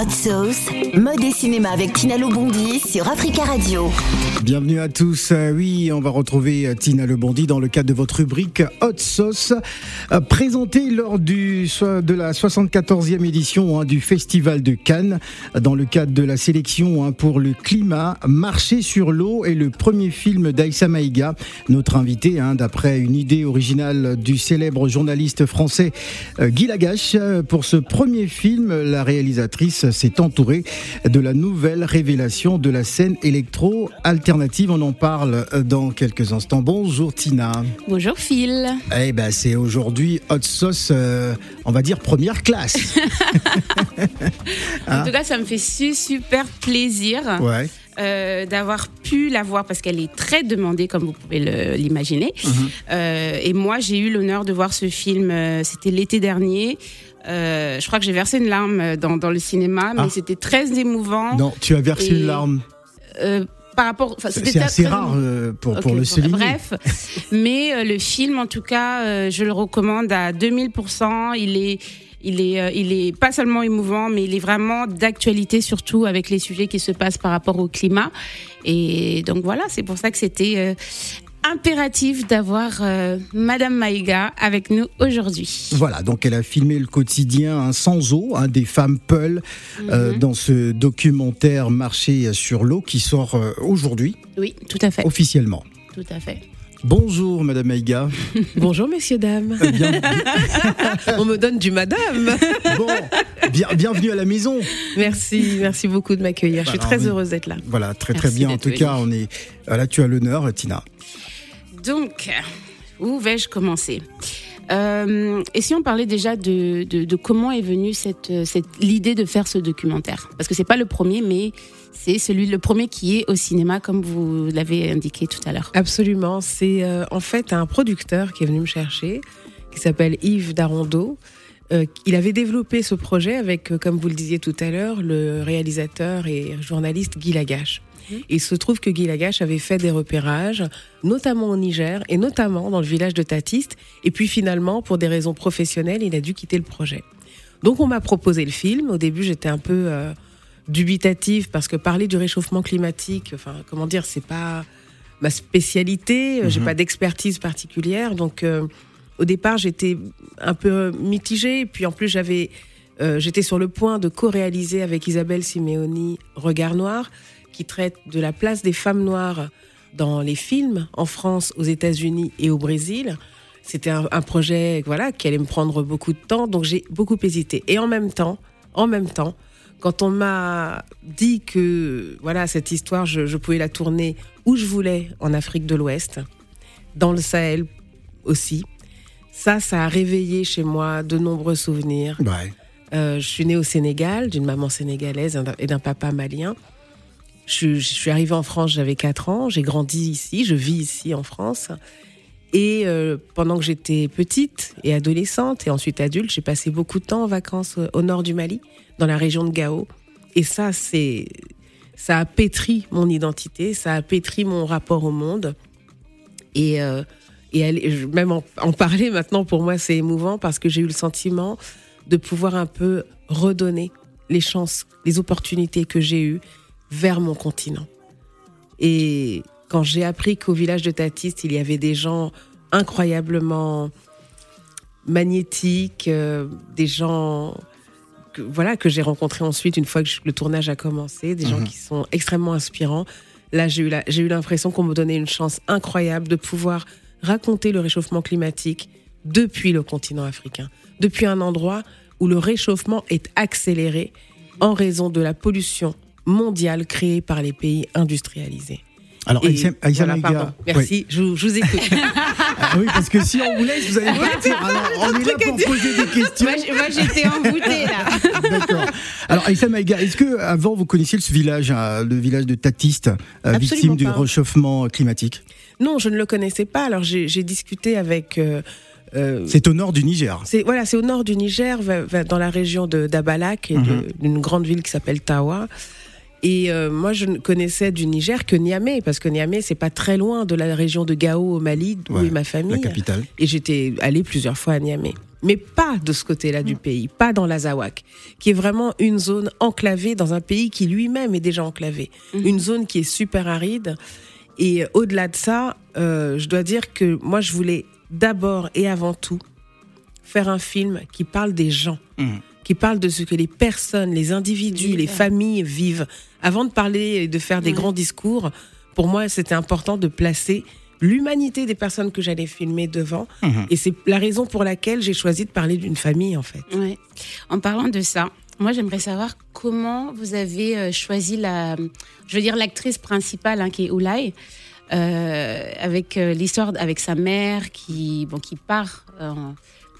Hot Sauce, mode et cinéma avec Tina Lobondi sur Africa Radio. Bienvenue à tous. Euh, oui, on va retrouver euh, Tina Lebondi dans le cadre de votre rubrique Hot Sauce, euh, présentée lors du, de la 74e édition hein, du Festival de Cannes, dans le cadre de la sélection hein, pour le climat, Marcher sur l'eau et le premier film d'Aïssa Maïga, notre invité, hein, d'après une idée originale du célèbre journaliste français Guy Lagache. Pour ce premier film, la réalisatrice s'est entourée de la nouvelle révélation de la scène électro-alternative. On en parle dans quelques instants. Bonjour Tina. Bonjour Phil. Eh ben c'est aujourd'hui hot sauce, euh, on va dire première classe. en tout cas, ça me fait super plaisir. Ouais. Euh, d'avoir pu la voir parce qu'elle est très demandée comme vous pouvez l'imaginer. Mhm. Euh, et moi j'ai eu l'honneur de voir ce film, euh, c'était l'été dernier. Euh, je crois que j'ai versé une larme dans, dans le cinéma, mais Ah. c'était très émouvant. Non, tu as versé Et- une larme. Par rapport, C'est assez rare euh, pour, le bon, souligner. Bref, mais euh, le film, en tout cas, euh, je le recommande à 2000%. Il est, il est, il est pas seulement émouvant, mais il est vraiment d'actualité, surtout avec les sujets qui se passent par rapport au climat. Et donc voilà, c'est pour ça que c'était impératif d'avoir euh, Madame Maïga avec nous aujourd'hui. Voilà, donc elle a filmé le quotidien hein, sans eau hein, des femmes Peul euh, Mhm. dans ce documentaire Marché sur l'eau qui sort euh, aujourd'hui Oui, tout à fait, officiellement. tout à fait. Bonjour Madame Maïga. Bonjour messieurs, dames. Euh, bien- On me donne du madame. bon, bien- bienvenue à la maison. Merci, merci beaucoup de m'accueillir. Je suis Bah, très heureuse d'être là. Voilà, très très Merci bien. En tout cas, on est là. Tu as l'honneur, Tina. Donc, où vais-je commencer? Euh, Et si on parlait déjà de, de, comment est venue cette, cette, l'idée de faire ce documentaire? Parce que c'est pas le premier, mais c'est celui le premier qui est au cinéma, comme vous l'avez indiqué tout à l'heure. Absolument. C'est euh, en fait un producteur qui est venu me chercher, qui s'appelle Yves Darondo. Euh, il avait développé ce projet avec, euh, comme vous le disiez tout à l'heure, le réalisateur et journaliste Guy Lagache. Mhm. Il se trouve que Guy Lagache avait fait des repérages, notamment au Niger et notamment dans le village de Tatiste. Et puis finalement, pour des raisons professionnelles, il a dû quitter le projet. Donc on m'a proposé le film. Au début, j'étais un peu euh, dubitative parce que parler du réchauffement climatique, enfin comment dire, c'est pas ma spécialité. J'ai Mhm. pas d'expertise particulière, donc euh, au départ j'étais un peu mitigée. Et puis en plus j'avais, euh, j'étais sur le point de co-réaliser avec Isabelle Simeoni Regard Noir, qui traite de la place des femmes noires dans les films en France, aux États-Unis et au Brésil. C'était un, projet voilà qui allait me prendre beaucoup de temps, donc j'ai beaucoup hésité. Et en même temps, en même temps, quand on m'a dit que voilà cette histoire, je pouvais la tourner où je voulais en Afrique de l'Ouest, dans le Sahel aussi, ça, ça a réveillé chez moi de nombreux souvenirs. Ouais. Euh, je suis née au Sénégal, d'une maman sénégalaise et d'un- papa malien. Je, suis- je suis arrivée en France, j'avais 4 ans, j'ai grandi ici, je vis ici en France. Et euh, pendant que j'étais petite et adolescente et ensuite adulte, j'ai passé beaucoup de temps en vacances euh, au nord du Mali, dans la région de Gao. Et ça, c'est, ça a pétri mon identité, ça a pétri mon rapport au monde. Et, euh, et je- même en, en parler maintenant, pour moi, c'est émouvant parce que j'ai eu le sentiment de pouvoir un peu redonner les chances, les opportunités que j'ai eues vers mon continent. Et quand j'ai appris qu'au village de Tatiste, il y avait des gens incroyablement magnétiques, euh, des gens que, voilà, que j'ai rencontrés ensuite une fois que le tournage a commencé, des gens Mhm. qui sont extrêmement inspirants. Là, j'ai eu la- j'ai eu l'impression qu'on me donnait une chance incroyable de pouvoir raconter le réchauffement climatique depuis le continent africain, depuis un endroit où le réchauffement est accéléré en raison de la pollution mondiale créée par les pays industrialisés. Alors, Et Aïssa, Aïssa voilà. Merci, je, vous- je vous écoute. Ah oui, parce que si on vous laisse, vous allez partir. Alors, on est là pour poser des questions. Moi, j'étais envoûtée là. D'accord. Alors, Aïssa Maïga, est-ce que avant vous connaissiez ce village, hein, le village de Tatiste, euh, Absolument victime du réchauffement climatique? Non, je ne le connaissais pas. Alors j'ai discuté avec. euh, euh, C'est au nord du Niger. c'est voilà, c'est au nord du Niger, va- va- dans la région de d'Abalak, et Mhm. d'une grande ville qui s'appelle Tawa. Et euh, moi, je ne connaissais du Niger que Niamey, parce que Niamey, c'est pas très loin de la région de Gao au Mali, où Ouais, est ma La famille. capitale. Et j'étais allée plusieurs fois à Niamey. Mais pas de ce côté-là du pays, pas dans l'Azawak, qui est vraiment une zone enclavée dans un pays qui lui-même est déjà enclavé. Une zone qui est super aride. Et au-delà de ça, euh, je dois dire que moi, je voulais d'abord et avant tout faire un film qui parle des gens, Mhm. qui parle de ce que les personnes, les individus, les familles vivent. Avant de parler et de faire des Ouais. grands discours, pour moi, c'était important de placer l'humanité des personnes que j'allais filmer devant. Mhm. Et c'est la raison pour laquelle j'ai choisi de parler d'une famille, en fait. Ouais. En parlant de ça, moi j'aimerais savoir comment vous avez euh, choisi la, je veux dire l'actrice principale hein, qui est Oulai, euh, avec euh, l'histoire avec sa mère qui bon qui part euh,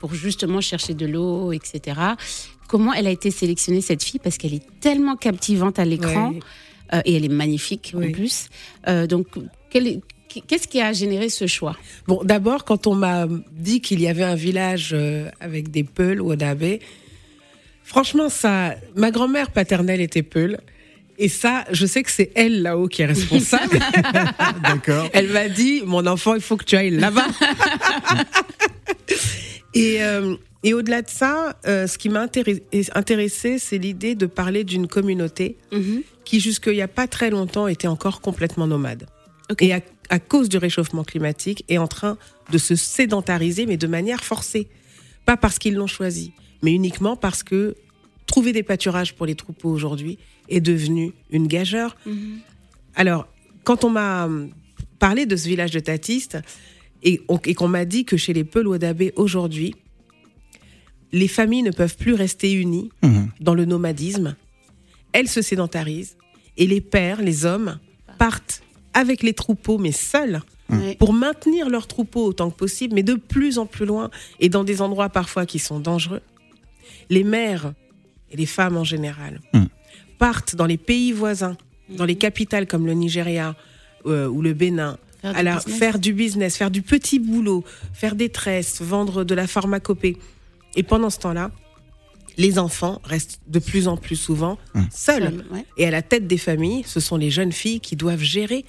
pour justement chercher de l'eau, etc. Comment elle a été sélectionnée cette fille? Parce qu'elle est tellement captivante à l'écran Ouais. et elle est magnifique en plus. Donc Qu'est-ce qui a généré ce choix? Bon, d'abord, quand on m'a dit qu'il y avait un village avec des Peuls ou Odabé, franchement, ça, ma grand-mère paternelle était Peul. Et ça, je sais que c'est elle là-haut qui est responsable. D'accord. Elle m'a dit, mon enfant, il faut que tu ailles là-bas. et euh, et au-delà de ça, euh, ce qui m'a intéressé, intéressé, c'est l'idée de parler d'une communauté Mhm. qui, jusqu'il n'y a pas très longtemps, était encore complètement nomade. Et à, à cause du réchauffement climatique, est en train de se sédentariser, mais de manière forcée. Pas parce qu'ils l'ont choisi, mais uniquement parce que trouver des pâturages pour les troupeaux aujourd'hui est devenu une gageure. Mhm. Alors, quand on m'a parlé de ce village de Tatiste et, on- et qu'on m'a dit que chez les Peul-Wadabé aujourd'hui, les familles ne peuvent plus rester unies Mhm. dans le nomadisme, elles se sédentarisent et les pères, les hommes, partent avec les troupeaux, mais seuls, Ouais. pour maintenir leurs troupeaux autant que possible, mais de plus en plus loin et dans des endroits parfois qui sont dangereux. Les mères et les femmes en général Mm. partent dans les pays voisins, dans les capitales comme le Nigeria euh, ou le Bénin, Faire du à la- business. faire du business, faire du petit boulot, faire des tresses, vendre de la pharmacopée. Et pendant ce temps-là, les enfants restent de plus en plus souvent seuls. Seul, ouais. Et à la tête des familles, ce sont les jeunes filles qui doivent gérer,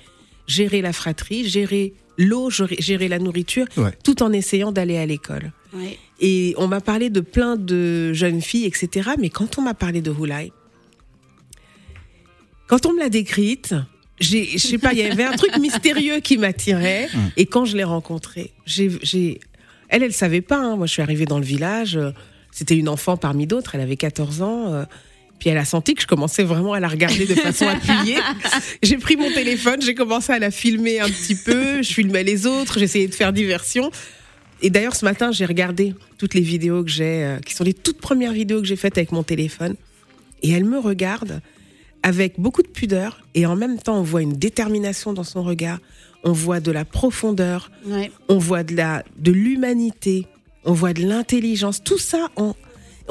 gérer la fratrie, gérer l'eau, gérer, la nourriture, Ouais. tout en essayant d'aller à l'école. Ouais. Et on m'a parlé de plein de jeunes filles, etc. Mais quand on m'a parlé de Hulai, quand on me l'a décrite, j'ai, je sais pas, il y avait un truc mystérieux qui m'attirait. Et quand je l'ai rencontrée, j'ai, j'ai, elle, elle savait pas. hein. Moi, je suis arrivée dans le village. euh, C'était une enfant parmi d'autres. Elle avait 14 ans. Puis elle a senti que je commençais vraiment à la regarder de façon appuyée. J'ai pris mon téléphone, j'ai commencé à la filmer un petit peu. Je filmais les autres, j'essayais de faire diversion. Et d'ailleurs, ce matin, j'ai regardé toutes les vidéos que j'ai, euh, qui sont les toutes premières vidéos que j'ai faites avec mon téléphone. Et elle me regarde avec beaucoup de pudeur. Et en même temps, on voit une détermination dans son regard. On voit de la profondeur. Ouais. On voit de la, de l'humanité. On voit de l'intelligence. Tout ça, on,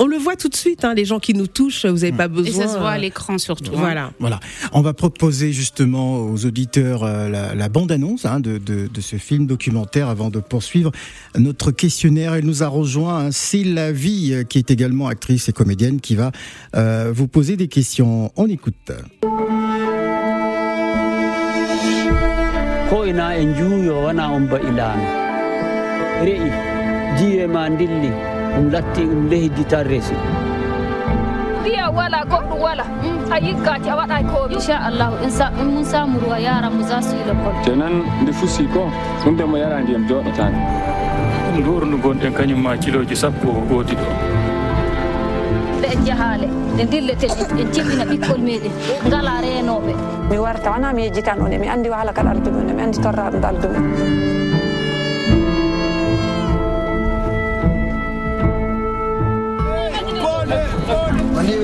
on le voit tout de suite. Hein, les gens qui nous touchent, vous n'avez pas Et besoin. ça se voit à euh, l'écran surtout. hein. Voilà. Voilà. On va proposer justement aux auditeurs euh, la, la bande-annonce hein, de, de, de ce film documentaire avant de poursuivre notre questionnaire. Elle nous a rejoint, hein, c'est la vie, euh, qui est également actrice et comédienne, qui va euh, vous poser des questions. On écoute. ho'ina njuuyo wana on ba ilano re'i jiwe ma dilli ɗum latti ɗum leydi tan reesi mbiya wala goɗɗum wala. Mm. A yiggaki a waɗa ko inchallahu in mun samu ruwa yaran mu za su yi lekkol tenan nde fusi ko ɗum demo yara ndiyam joɗotani ndoorndu gonɗen kañum ma kiloji sappo e gooti ɗo. Ɓe jahale ɗe dilleteji en ciɓɓina ɓikkol meɗen ngala renoɓe mi warta wona mi yejjitan on e mi andi wahala kaɗa aldumen e mi anndi e torraɗo aldumen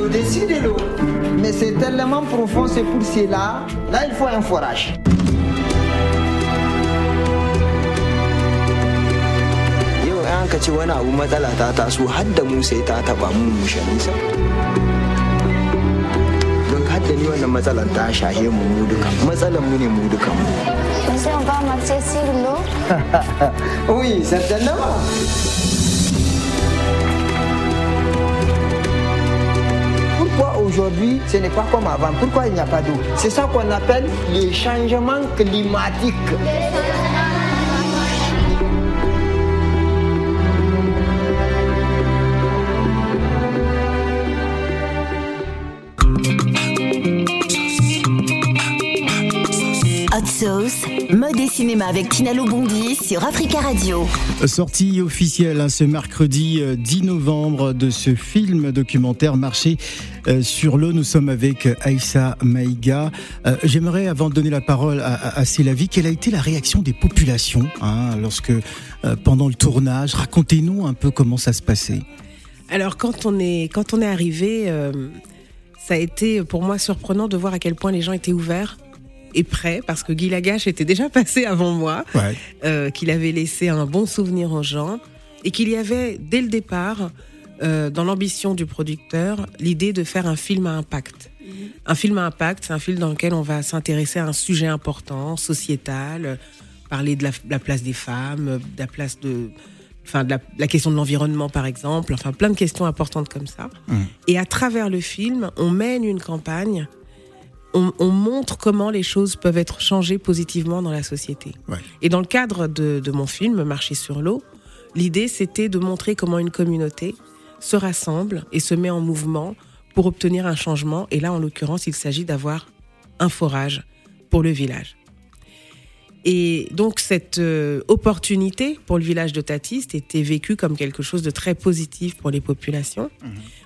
est au-dessus de l'eau. Mais c'est tellement profond, c'est pour cela. Là, il faut un forage. yau an ka ce wani abu matsala ta taso har da mu sai ta taba mu mu nisa don har da ni wannan matsalar ta shahe mu mu duka matsalar mu ne mu duka mu sai on va marcher sur l'eau Oui, certainement. Aujourd'hui, ce n'est pas comme avant. Pourquoi il n'y a pas d'eau? C'est ça qu'on appelle les changements climatiques. Sauce, mode et cinéma avec Tina Lobondi sur Africa Radio. Sortie officielle hein, ce mercredi euh, 10 novembre de ce film documentaire Marché euh, sur l'eau. Nous sommes avec Aïssa Maïga. Euh, J'aimerais, avant de donner la parole à, à, à Célavie, quelle a été la réaction des populations hein, lorsque, euh, pendant le tournage, racontez-nous un peu comment ça se passait. Alors quand on est quand on est arrivé, euh, ça a été pour moi surprenant de voir à quel point les gens étaient ouverts et prêts parce que Guy Lagache était déjà passé avant moi, Ouais. euh, qu'il avait laissé un bon souvenir aux gens et qu'il y avait dès le départ euh, dans l'ambition du producteur l'idée de faire un film à impact. Un film à impact, c'est un film dans lequel on va s'intéresser à un sujet important, sociétal, parler de la, de la place des femmes, de la place de, enfin de la, la question de l'environnement par exemple, enfin plein de questions importantes comme ça. Et à travers le film, on mène une campagne, on, on montre comment les choses peuvent être changées positivement dans la société. Ouais. Et dans le cadre de, de mon film, Marcher sur l'eau, l'idée c'était de montrer comment une communauté se rassemble et se met en mouvement pour obtenir un changement. Et là, en l'occurrence, il s'agit d'avoir un forage pour le village. Et donc cette euh, opportunité pour le village de Tatiste était vécue comme quelque chose de très positif pour les populations.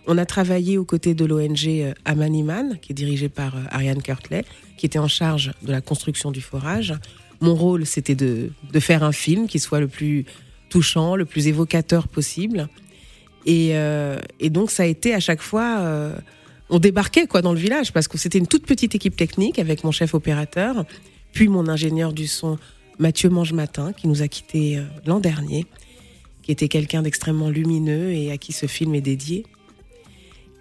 On a travaillé aux côtés de l'ONG euh, Amaniman, qui est dirigée par euh, Ariane Kirtley, qui était en charge de la construction du forage. Mon rôle, c'était de, de faire un film qui soit le plus touchant, le plus évocateur possible. Et, euh, et donc ça a été à chaque fois, on débarquait quoi dans le village parce que c'était une toute petite équipe technique avec mon chef opérateur, puis mon ingénieur du son Mathieu Mangematin qui nous a quittés euh, l'an dernier, qui était quelqu'un d'extrêmement lumineux et à qui ce film est dédié.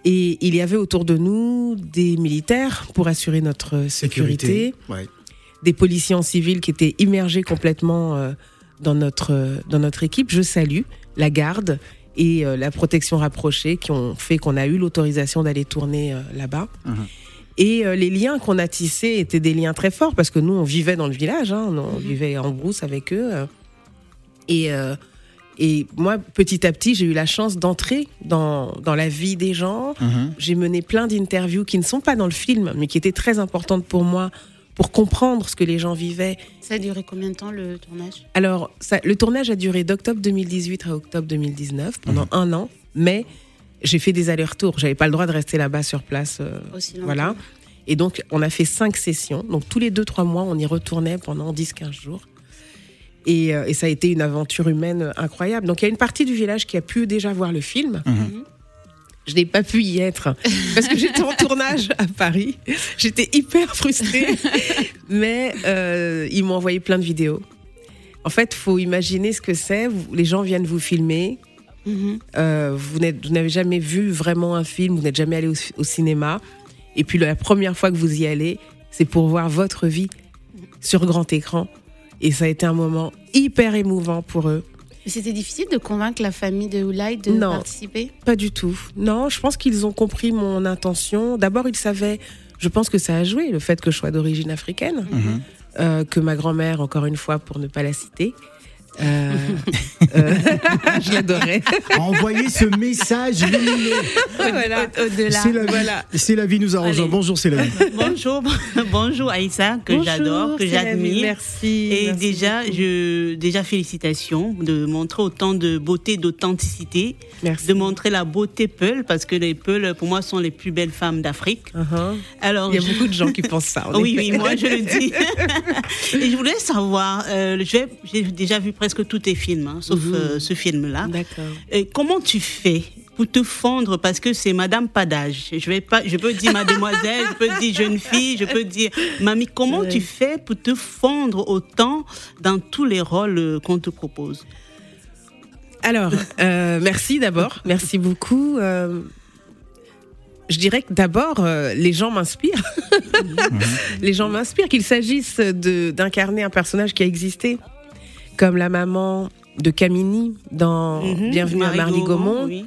Et il y avait autour de nous des militaires pour assurer notre sécurité, Ouais. des policiers en civil qui étaient immergés complètement euh, dans notre euh, dans notre équipe. Je salue la garde et euh, la protection rapprochée qui ont fait qu'on a eu l'autorisation d'aller tourner euh, là-bas. Et euh, les liens qu'on a tissés étaient des liens très forts parce que nous, on vivait dans le village, hein, on vivait en brousse avec eux. euh. et, euh, et moi, petit à petit, j'ai eu la chance d'entrer dans, dans la vie des gens. J'ai mené plein d'interviews qui ne sont pas dans le film, mais qui étaient très importantes pour moi pour comprendre ce que les gens vivaient. Ça a duré combien de temps le tournage? Alors, ça, le tournage a duré d'octobre 2018 à octobre 2019, pendant un an, mais j'ai fait des allers-retours. J'avais pas le droit de rester là-bas sur place. euh, Aussi longtemps. voilà. Et donc, on a fait cinq sessions. Donc, tous les deux, trois mois, on y retournait pendant 10-15 jours. Et, euh, et ça a été une aventure humaine incroyable. Donc, il y a une partie du village qui a pu déjà voir le film. Je n'ai pas pu y être parce que j'étais en tournage à Paris. J'étais hyper frustrée. Mais euh, ils m'ont envoyé plein de vidéos. En fait, faut imaginer ce que c'est. Les gens viennent vous filmer. Euh, vous n'avez jamais vu vraiment un film, vous n'êtes jamais allé au, au cinéma. Et puis la première fois que vous y allez, c'est pour voir votre vie sur grand écran. Et ça a été un moment hyper émouvant pour eux. C'était difficile de convaincre la famille de Oulai de Non. participer? Pas du tout. Non, je pense qu'ils ont compris mon intention. D'abord, ils savaient, je pense que ça a joué, le fait que je sois d'origine africaine, euh, que ma grand-mère, encore une fois, pour ne pas la citer, euh, euh, je l'adorais. Envoyez ce message lumineux. voilà. Au-delà. C'est la vie. Voilà. C'est la vie nous a rejoint. Allez. Bonjour, c'est la vie. Bonjour, bonjour Aïssa, que j'adore, que j'admire. Merci. Et merci déjà, beaucoup. je, déjà félicitations de montrer autant de beauté, d'authenticité, Merci. de montrer la beauté Peul, parce que les Peuls, pour moi, sont les plus belles femmes d'Afrique. Uh-huh. Alors, Il y a je- beaucoup de gens qui pensent ça. oui, effet. oui, moi je le dis. Et je voulais savoir, euh, j'ai j'ai déjà vu presque tous tes films, hein, sauf Mhm. euh, ce film-là. D'accord. Et comment tu fais pour te fondre parce que c'est Madame Padage? Je vais pas, je peux dire Mademoiselle, je peux dire jeune fille, je peux dire mamie. Comment tu fais pour te fondre autant dans tous les rôles euh, qu'on te propose? Alors, euh, merci d'abord. Merci beaucoup. Euh, je dirais que d'abord, euh, les gens m'inspirent. les gens m'inspirent, qu'il s'agisse de- d'incarner un personnage qui a existé, comme la maman de Camini dans Mhm, Bienvenue à Marie Marly Gaumont, oui.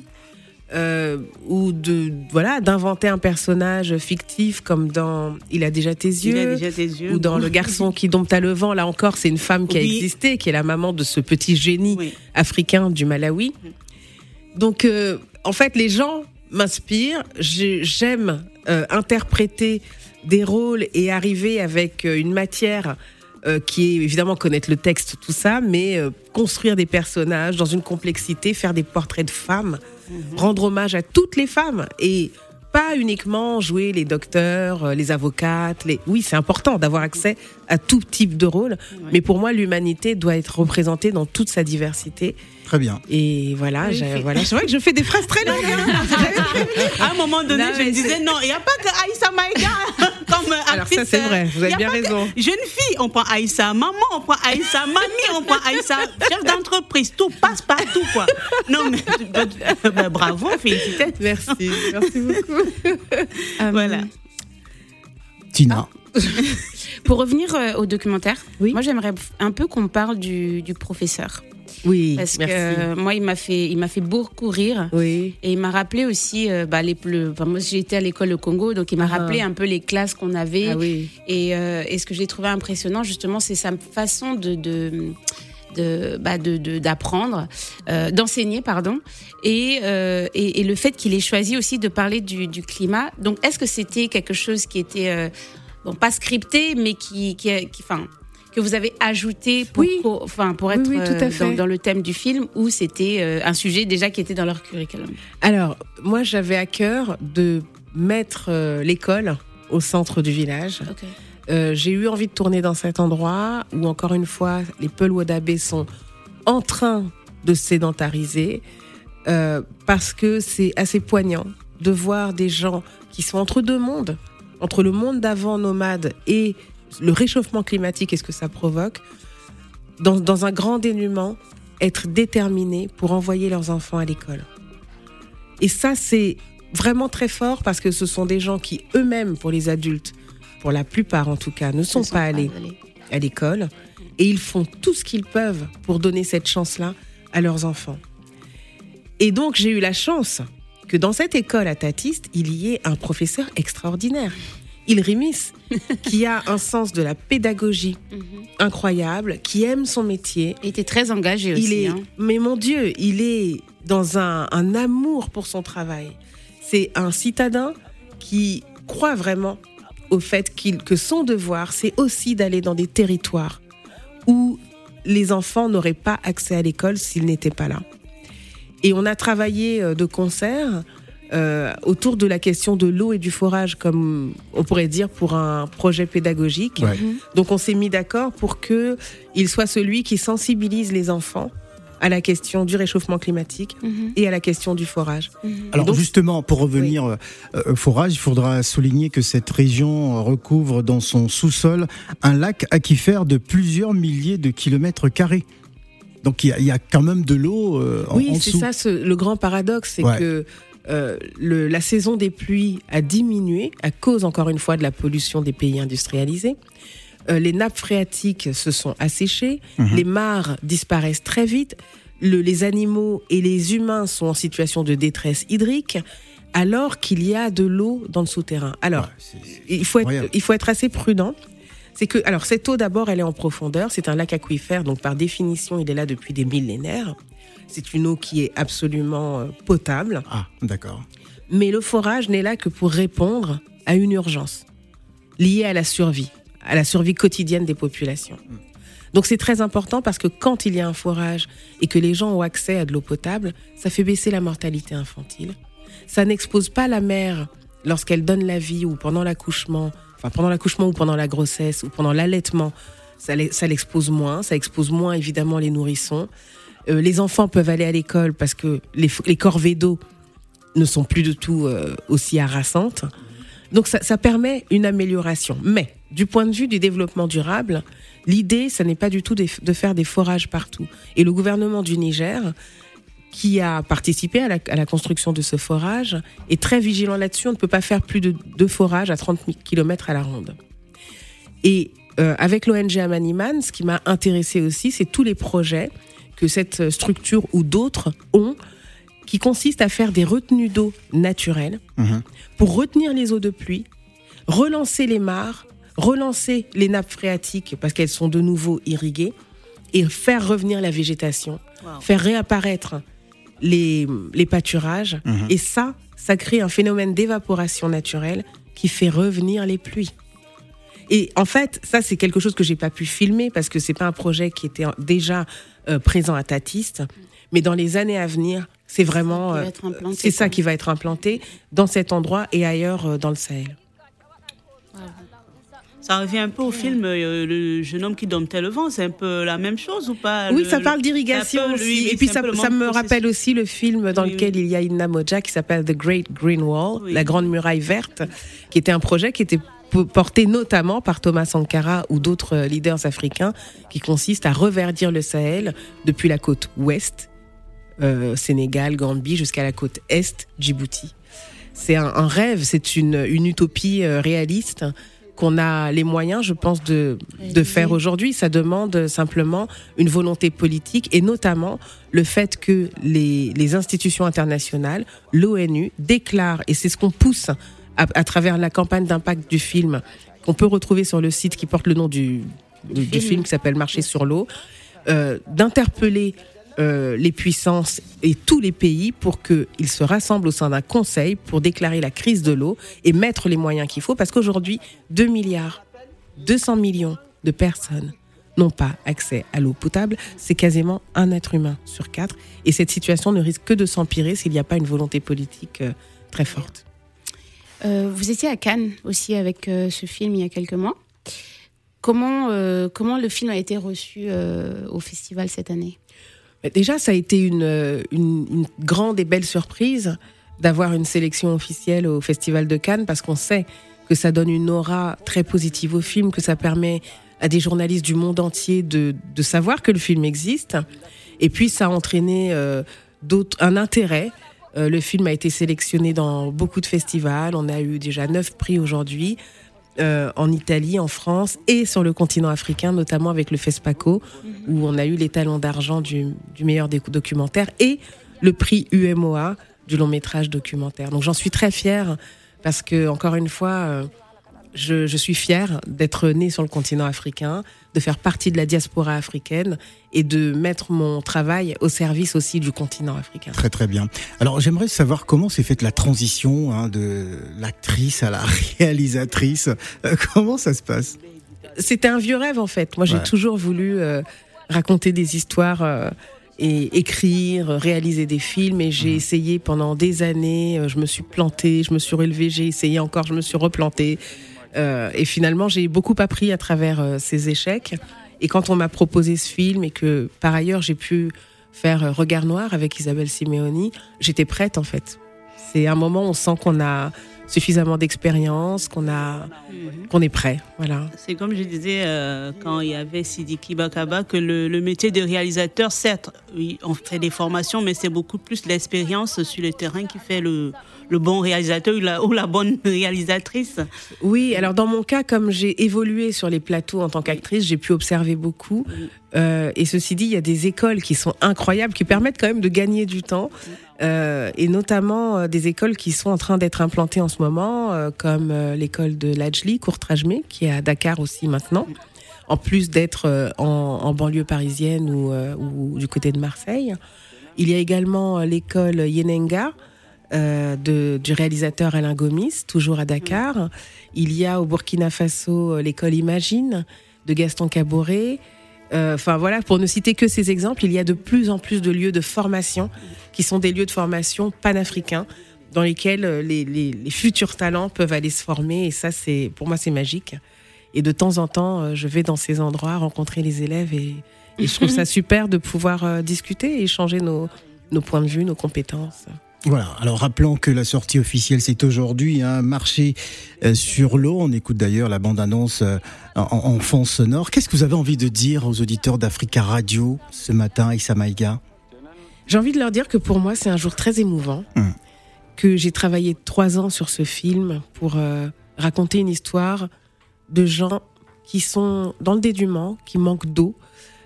euh, ou de voilà d'inventer un personnage fictif comme dans Il a déjà tes yeux, Il a déjà tes yeux. ou dans Le garçon qui dompte à le vent. Là encore, c'est une femme qui a existé, qui est la maman de ce petit génie africain du Malawi. Donc, euh, en fait, les gens m'inspirent. J'ai- J'aime euh, interpréter des rôles et arriver avec une matière euh, qui est évidemment connaître le texte, tout ça, mais euh, construire des personnages dans une complexité, faire des portraits de femmes, rendre hommage à toutes les femmes et pas uniquement jouer les docteurs, euh, les avocates. Les... Oui, c'est important d'avoir accès à tout type de rôle, mais pour moi, l'humanité doit être représentée dans toute sa diversité. Très bien. Et voilà, Oui. j'ai- voilà. c'est vrai que je fais des phrases très longues. hein. À un moment donné, Non, je me disais non, il n'y a pas que Aïssa Maïga comme Alors ça, c'est vrai, vous avez y a bien que raison. Jeune fille, on prend Aïssa maman, on prend Aïssa mamie, on prend Aïssa chef d'entreprise, tout passe partout quoi. Non mais euh, bah, bravo, félicitations. Merci, merci beaucoup. voilà. Tina. Pour revenir euh, au documentaire, moi j'aimerais un peu qu'on parle du, du professeur. Oui, Parce merci. que moi, il m'a fait, il m'a fait beaucoup rire. Oui. Et il m'a rappelé aussi, euh, bah, les, le, enfin, moi j'étais à l'école au Congo, donc il m'a Ah. rappelé un peu les classes qu'on avait. Ah oui. et, euh, et ce que j'ai trouvé impressionnant, justement, c'est sa façon de. de de bah de de- d'apprendre euh, d'enseigner pardon et, euh, et et le fait qu'il ait choisi aussi de parler du, du climat donc est-ce que c'était quelque chose qui était euh, bon pas scripté mais qui qui qui- enfin que vous avez ajouté pour, pour- enfin pour être oui, tout à euh, fait. dans, dans le thème du film ou c'était euh, un sujet déjà qui était dans leur curriculum Alors, moi, j'avais à cœur de mettre euh, l'école au centre du village. Euh, J'ai eu envie de tourner dans cet endroit où, encore une fois, les Peul Wadabé sont en train de se sédentariser euh, parce que c'est assez poignant de voir des gens qui sont entre deux mondes, entre le monde d'avant nomade et le réchauffement climatique et ce que ça provoque, dans, dans un grand dénuement, être déterminés pour envoyer leurs enfants à l'école. Et ça, c'est vraiment très fort parce que ce sont des gens qui eux-mêmes, pour les adultes, pour la plupart en tout cas, ne sont, pas allés à l'école et ils font tout ce qu'ils peuvent pour donner cette chance-là à leurs enfants. Et donc, j'ai eu la chance que dans cette école à Tatiste, il y ait un professeur extraordinaire. Il Rimis, qui a un sens de la pédagogie incroyable, qui aime son métier. Il était très engagé il aussi, Est, hein. Mais mon Dieu, il est dans un, un amour pour son travail. C'est un citadin qui croit vraiment au fait que son devoir, c'est aussi d'aller dans des territoires où les enfants n'auraient pas accès à l'école s'ils n'étaient pas là. Et on a travaillé euh, de concert euh, autour de la question de l'eau et du forage, comme on pourrait dire pour un projet pédagogique. Ouais. Donc on s'est mis d'accord pour que il soit celui qui sensibilise les enfants à la question du réchauffement climatique et à la question du forage. Alors Donc, justement, pour revenir euh, au forage, il faudra souligner que cette région euh, recouvre dans son sous-sol un lac aquifère de plusieurs milliers de kilomètres carrés. Donc il y a, il y a quand même de l'eau euh, en, Oui, en c'est dessous. ça ce- le grand paradoxe, c'est Ouais. que euh, le- la saison des pluies a diminué à cause, encore une fois, de la pollution des pays industrialisés. Euh, les nappes phréatiques se sont asséchées, Mhm. les mares disparaissent très vite, le- les animaux et les humains sont en situation de détresse hydrique, alors qu'il y a de l'eau dans le souterrain. Alors, il, faut être, il faut être assez prudent. C'est que, alors, cette eau d'abord, elle est en profondeur. C'est un lac aquifère, donc par définition, il est là depuis des millénaires. C'est une eau qui est absolument euh, potable. Ah, d'accord. Mais le forage n'est là que pour répondre à une urgence liée à la survie, à la survie quotidienne des populations. Donc c'est très important parce que quand il y a un forage et que les gens ont accès à de l'eau potable, ça fait baisser la mortalité infantile. Ça n'expose pas la mère lorsqu'elle donne la vie ou pendant l'accouchement, enfin pendant l'accouchement ou pendant la grossesse ou pendant l'allaitement. Ça l'expose moins, ça expose moins évidemment les nourrissons. Euh, les enfants peuvent aller à l'école parce que les, corvées d'eau ne sont plus du tout euh, aussi harassantes. Donc ça, permet une amélioration. Mais du point de vue du développement durable, l'idée, ce n'est pas du tout de, faire des forages partout. Et le gouvernement du Niger, qui a participé à la, à la construction de ce forage, est très vigilant là-dessus. On ne peut pas faire plus de deux forages à 30 km à la ronde. Et euh, avec l'ONG Amaniman, ce qui m'a intéressé aussi, c'est tous les projets que cette structure ou d'autres ont qui consiste à faire des retenues d'eau naturelles Mhm. pour retenir les eaux de pluie, relancer les mares, relancer les nappes phréatiques parce qu'elles sont de nouveau irriguées et faire revenir la végétation, Wow. faire réapparaître les, les pâturages. Mhm. Et ça, ça crée un phénomène d'évaporation naturelle qui fait revenir les pluies. Et en fait, ça, c'est quelque chose que j'ai pas pu filmer parce que c'est pas un projet qui était déjà euh, présent à Tatiste. Mais dans les années à venir, c'est vraiment, euh, c'est ça qui va être implanté dans cet endroit et ailleurs euh, dans le Sahel. Ça revient un peu au film euh, Le jeune homme qui domptait le vent. C'est un peu la même chose ou pas? Oui, Le- ça parle le- d'irrigation aussi. et puis ça, me rappelle aussi le film dans Oui, lequel oui. il y a Inna Moja qui s'appelle The Great Green Wall, Oui. la Grande Muraille Verte, qui était un projet qui était po- porté notamment par Thomas Sankara ou d'autres euh, leaders africains, qui consiste à reverdir le Sahel depuis la côte ouest, euh, Sénégal, Gambie, jusqu'à la côte est, Djibouti. C'est un, un rêve, c'est une, une utopie euh, réaliste qu'on a les moyens, je pense, de, faire aujourd'hui. Ça demande simplement une volonté politique et notamment le fait que les, les institutions internationales, l'ONU, déclarent, et c'est ce qu'on pousse à, à travers la campagne d'impact du film, qu'on peut retrouver sur le site qui porte le nom du, du, du film. film qui s'appelle Marcher sur l'eau, euh, d'interpeller euh, les puissances et tous les pays pour qu'ils se rassemblent au sein d'un conseil pour déclarer la crise de l'eau et mettre les moyens qu'il faut. Parce qu'aujourd'hui, 2 milliards, 200 millions de personnes n'ont pas accès à l'eau potable. C'est quasiment un être humain sur quatre. Et cette situation ne risque que de s'empirer s'il n'y a pas une volonté politique euh, très forte. Euh, vous étiez à Cannes aussi avec euh, ce film il y a quelques mois. Comment, euh, comment le film a été reçu au festival cette année? Mais Déjà, ça a été une, grande et belle surprise d'avoir une sélection officielle au Festival de Cannes parce qu'on sait que ça donne une aura très positive au film, que ça permet à des journalistes du monde entier de, savoir que le film existe. Et puis, ça a entraîné euh, un intérêt. Euh, le film a été sélectionné dans beaucoup de festivals. On a eu déjà neuf prix aujourd'hui. euh, en Italie, en France et sur le continent africain, notamment avec le FESPACO, où on a eu les talons d'argent du, du meilleur des documentaires et le prix UMOA du long métrage documentaire. Donc j'en suis très fière parce que, encore une fois, euh, je, je suis fière d'être née sur le continent africain, de faire partie de la diaspora africaine et de mettre mon travail au service aussi du continent africain. Très très bien. Alors j'aimerais savoir comment s'est faite la transition hein, de l'actrice à la réalisatrice. Euh, comment ça se passe? C'était un vieux rêve en fait. Moi j'ai Ouais. toujours voulu euh, raconter des histoires euh, et écrire, réaliser des films et j'ai essayé pendant des années. Je me suis plantée, je me suis relevée, j'ai essayé encore, je me suis replantée. Euh, et finalement j'ai beaucoup appris à travers euh, ces échecs. Et quand on m'a proposé ce film et que par ailleurs j'ai pu faire euh, Regard Noir avec Isabelle Simeoni, j'étais prête en fait. C'est un moment où on sent qu'on a suffisamment d'expérience, qu'on a, qu'on est prêt. Voilà. C'est comme je disais euh, quand il y avait Sidiki Bakaba que le, le métier de réalisateur, certes, oui, on fait des formations, mais c'est beaucoup plus l'expérience sur le terrain qui fait le, le bon réalisateur ou la, bonne réalisatrice. Oui, alors dans mon cas, comme j'ai évolué sur les plateaux en tant qu'actrice, j'ai pu observer beaucoup. Euh, et ceci dit, il y a des écoles qui sont incroyables, qui permettent quand même de gagner du temps. Euh, et notamment euh, des écoles qui sont en train d'être implantées en ce moment, comme l'école de Lajli, Courtrajmé, qui est à Dakar aussi maintenant, en plus d'être en, banlieue parisienne ou, du côté de Marseille. Il y a également l'école Yenenga, euh, de, du réalisateur Alain Gomis, toujours à Dakar. Il y a au Burkina Faso euh, l'école Imagine de Gaston Caboret. Euh, Enfin voilà, pour ne citer que ces exemples, il y a de plus en plus de lieux de formation qui sont des lieux de formation panafricains dans lesquels les, les- les futurs talents peuvent aller se former. Et ça, c'est pour moi, c'est magique. Et de temps en temps, je vais dans ces endroits rencontrer les élèves et, et je trouve ça super de pouvoir discuter et échanger nos, nos points de vue, nos compétences. Voilà, alors rappelons que la sortie officielle c'est aujourd'hui, un marché euh, sur l'eau. On écoute d'ailleurs la bande-annonce euh, en, en fond sonore. Qu'est-ce que vous avez envie de dire aux auditeurs d'Africa Radio ce matin, Issa Maïga? J'ai envie de leur dire que pour moi, c'est un jour très émouvant, Hum. que j'ai travaillé trois ans sur ce film pour euh, raconter une histoire de gens qui sont dans le dédument, qui manquent d'eau,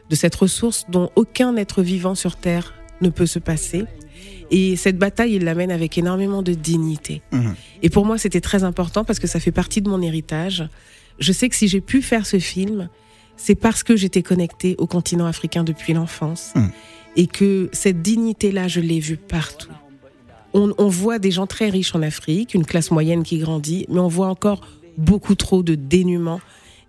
de cette ressource dont aucun être vivant sur Terre ne peut se passer, Et cette bataille, il l'amène avec énormément de dignité. Mhm. Et pour moi, c'était très important parce que ça fait partie de mon héritage. Je sais que si j'ai pu faire ce film, c'est parce que j'étais connectée au continent africain depuis l'enfance. Mhm. Et que cette dignité-là, je l'ai vue partout. On, on voit des gens très riches en Afrique, une classe moyenne qui grandit, mais on voit encore beaucoup trop de dénuement.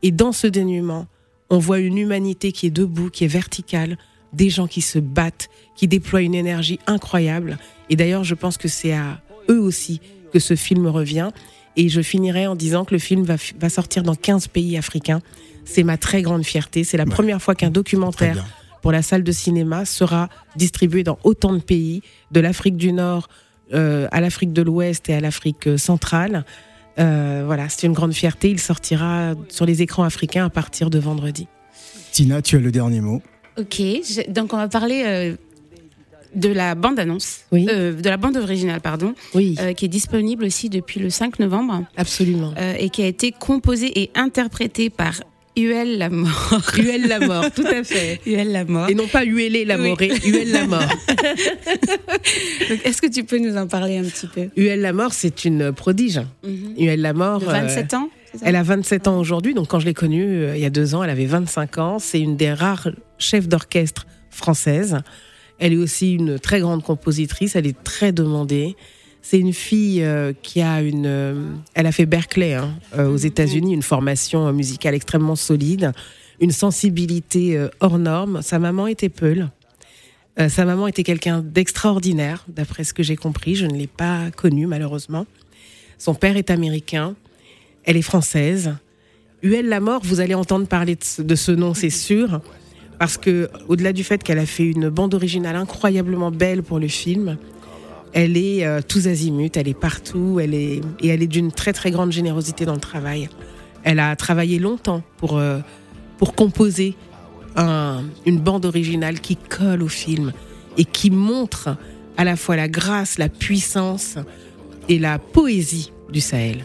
Et dans ce dénuement, on voit une humanité qui est debout, qui est verticale, des gens qui se battent, qui déploient une énergie incroyable. Et d'ailleurs, je pense que c'est à eux aussi que ce film revient. Et je finirai en disant que le film va, sortir dans 15 pays africains. C'est ma très grande fierté. C'est la première fois qu'un documentaire pour la salle de cinéma sera distribué dans autant de pays, de l'Afrique du Nord euh, à l'Afrique de l'Ouest et à l'Afrique euh, centrale. Euh, voilà, c'est une grande fierté. Il sortira sur les écrans africains à partir de vendredi. Tina, tu as le dernier mot. Ok, je- donc on va parler euh, de la bande-annonce, euh, de la bande originale, pardon, euh, qui est disponible aussi depuis le 5 novembre. Absolument. Et qui a été composée et interprétée par Huel Lamort. Huel Lamort, tout à fait. Huel Lamort. Et non pas Huelé Lamoré, Huel Lamort. Donc, Est-ce que tu peux nous en parler un petit peu? Huel Lamort, c'est une prodige. Mhm. Huel Lamort. De 27 ans? Elle a 27 ans aujourd'hui, donc quand je l'ai connue euh, il y a deux ans, elle avait 25 ans. C'est une des rares chefs d'orchestre françaises. Elle est aussi une très grande compositrice, elle est très demandée. C'est une fille euh, qui a une. euh, elle a fait Berkeley hein, aux États-Unis, une formation musicale extrêmement solide, une sensibilité hors norme. Sa maman était Peul. Sa maman était quelqu'un d'extraordinaire, d'après ce que j'ai compris. Je ne l'ai pas connue, malheureusement. Son père est américain. Elle est française. Huel Lamort, vous allez entendre parler de ce, nom, c'est sûr. Parce que, au-delà du fait qu'elle a fait une bande originale incroyablement belle pour le film, elle est euh, tous azimuts, elle est partout, elle est, et elle est d'une très très grande générosité dans le travail. Elle a travaillé longtemps pour, euh, pour composer un- une bande originale qui colle au film et qui montre à la fois la grâce, la puissance et la poésie du Sahel.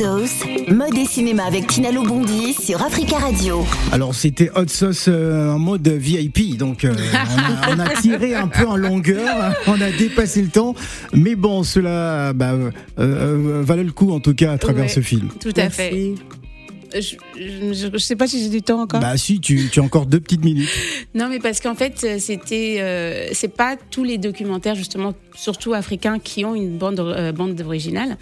Sauce, mode et cinéma avec Tina Lobondi sur Africa Radio. Alors c'était Hot Sauce euh, en mode VIP, donc euh, on, a, on a tiré un peu en longueur, on a dépassé le temps, mais bon, cela bah, euh, euh, valait le coup en tout cas à travers Ouais, ce film. Tout à fait. Je, je, je sais pas si j'ai du temps encore. Bah si, tu, tu as encore deux petites minutes. Non, mais parce qu'en fait, c'était, euh, c'est pas tous les documentaires justement, surtout africains, qui ont une bande euh, bande originale.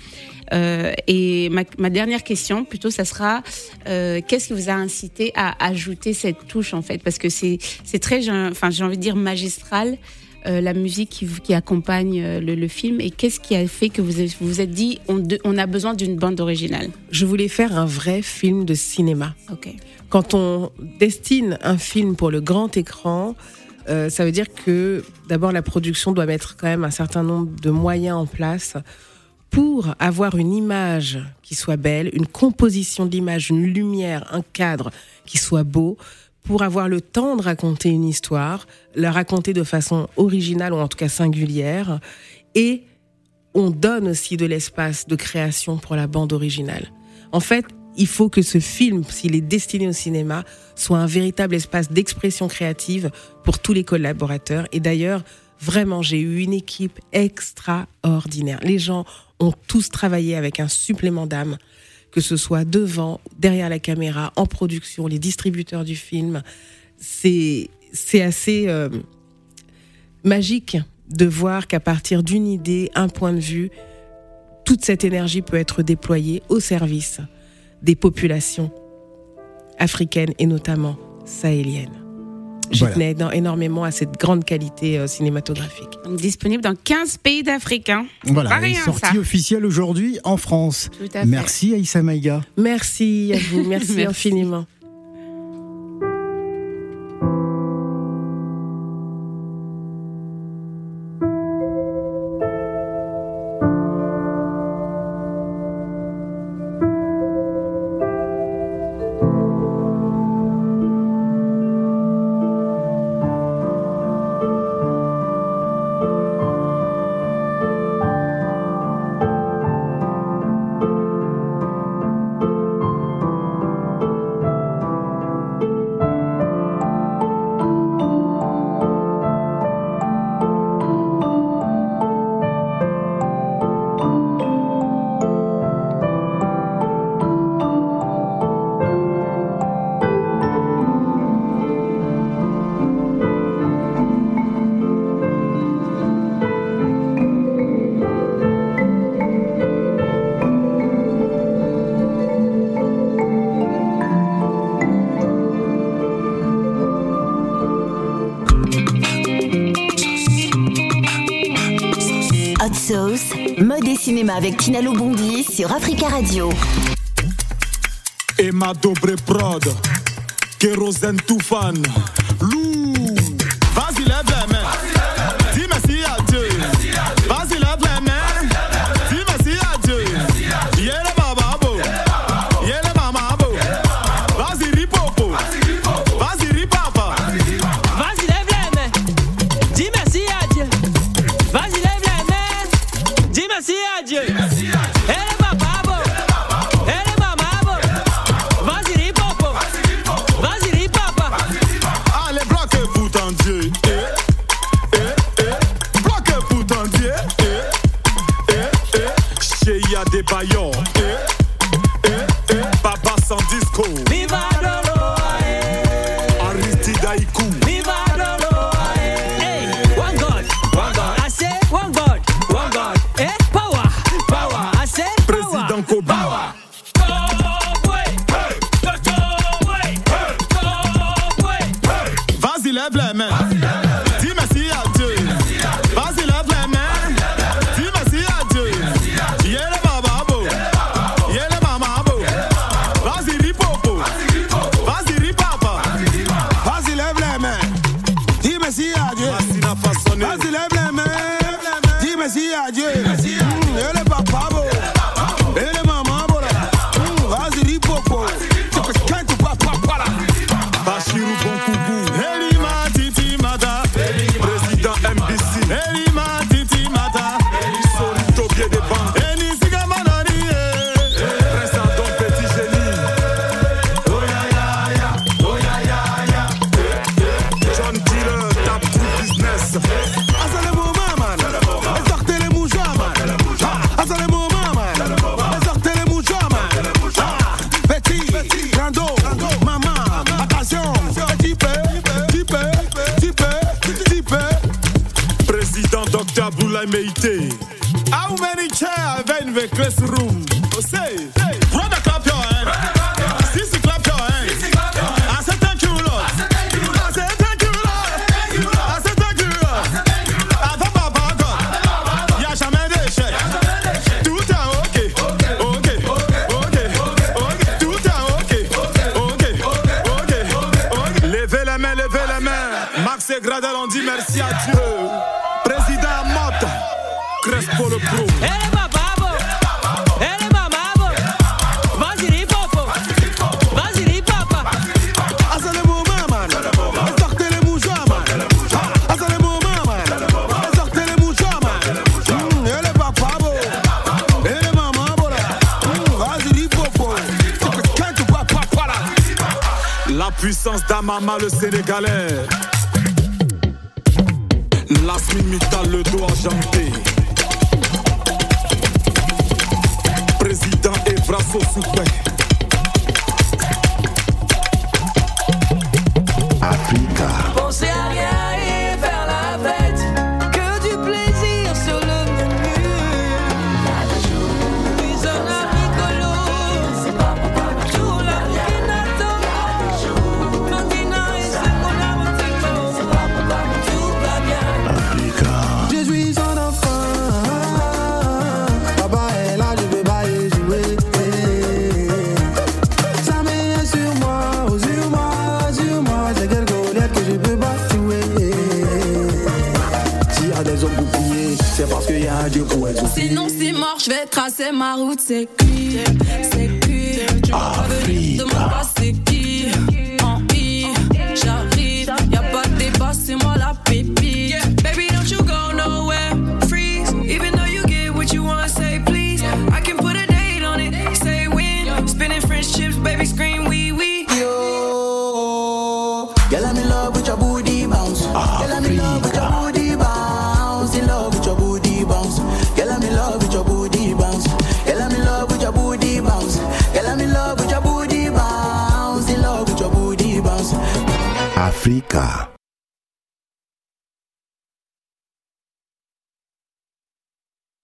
Euh, et ma, ma dernière question, plutôt, ça sera euh, qu'est-ce qui vous a incité à ajouter cette touche en fait, parce que c'est c'est très, j'ai- enfin, j'ai envie de dire magistral. euh, la musique qui, accompagne le, le film et qu'est-ce qui a fait que vous vous vous êtes dit on, de- on a besoin d'une bande originale? Je voulais faire un vrai film de cinéma. Quand on destine un film pour le grand écran, euh, ça veut dire que d'abord la production doit mettre quand même un certain nombre de moyens en place pour avoir une image qui soit belle, une composition d'image, une lumière, un cadre qui soit beau, pour avoir le temps de raconter une histoire, la raconter de façon originale ou en tout cas singulière, et on donne aussi de l'espace de création pour la bande originale. En fait, il faut que ce film, s'il est destiné au cinéma, soit un véritable espace d'expression créative pour tous les collaborateurs. Et d'ailleurs, vraiment, j'ai eu une équipe extraordinaire. Les gens ont tous travaillé avec un supplément d'âme, que ce soit devant, derrière la caméra, en production, les distributeurs du film. C'est assez euh, magique de voir qu'à partir d'une idée, un point de vue, toute cette énergie peut être déployée au service des populations africaines et notamment sahéliennes. Je voilà. tenais énormément à cette grande qualité euh, cinématographique. Donc, disponible dans 15 pays d'Afrique. Hein. Voilà, rien, sortie ça. officielle aujourd'hui en France. Tout à fait. Merci Aïssa Maïga. Merci à vous, merci. infiniment. avec Tinalo Bondi sur Africa Radio. Emma Dobre Prod, Kerosene Toufan. Vas-y, lève les mains. Dis merci à Dieu. On dit merci à Dieu. Président Mota, Crespo le pro. puissance d'Amama le Sénégalais limite le doigt janté. Président Evra sous Je vais tracer ma route, c'est cuit, c'est cuit.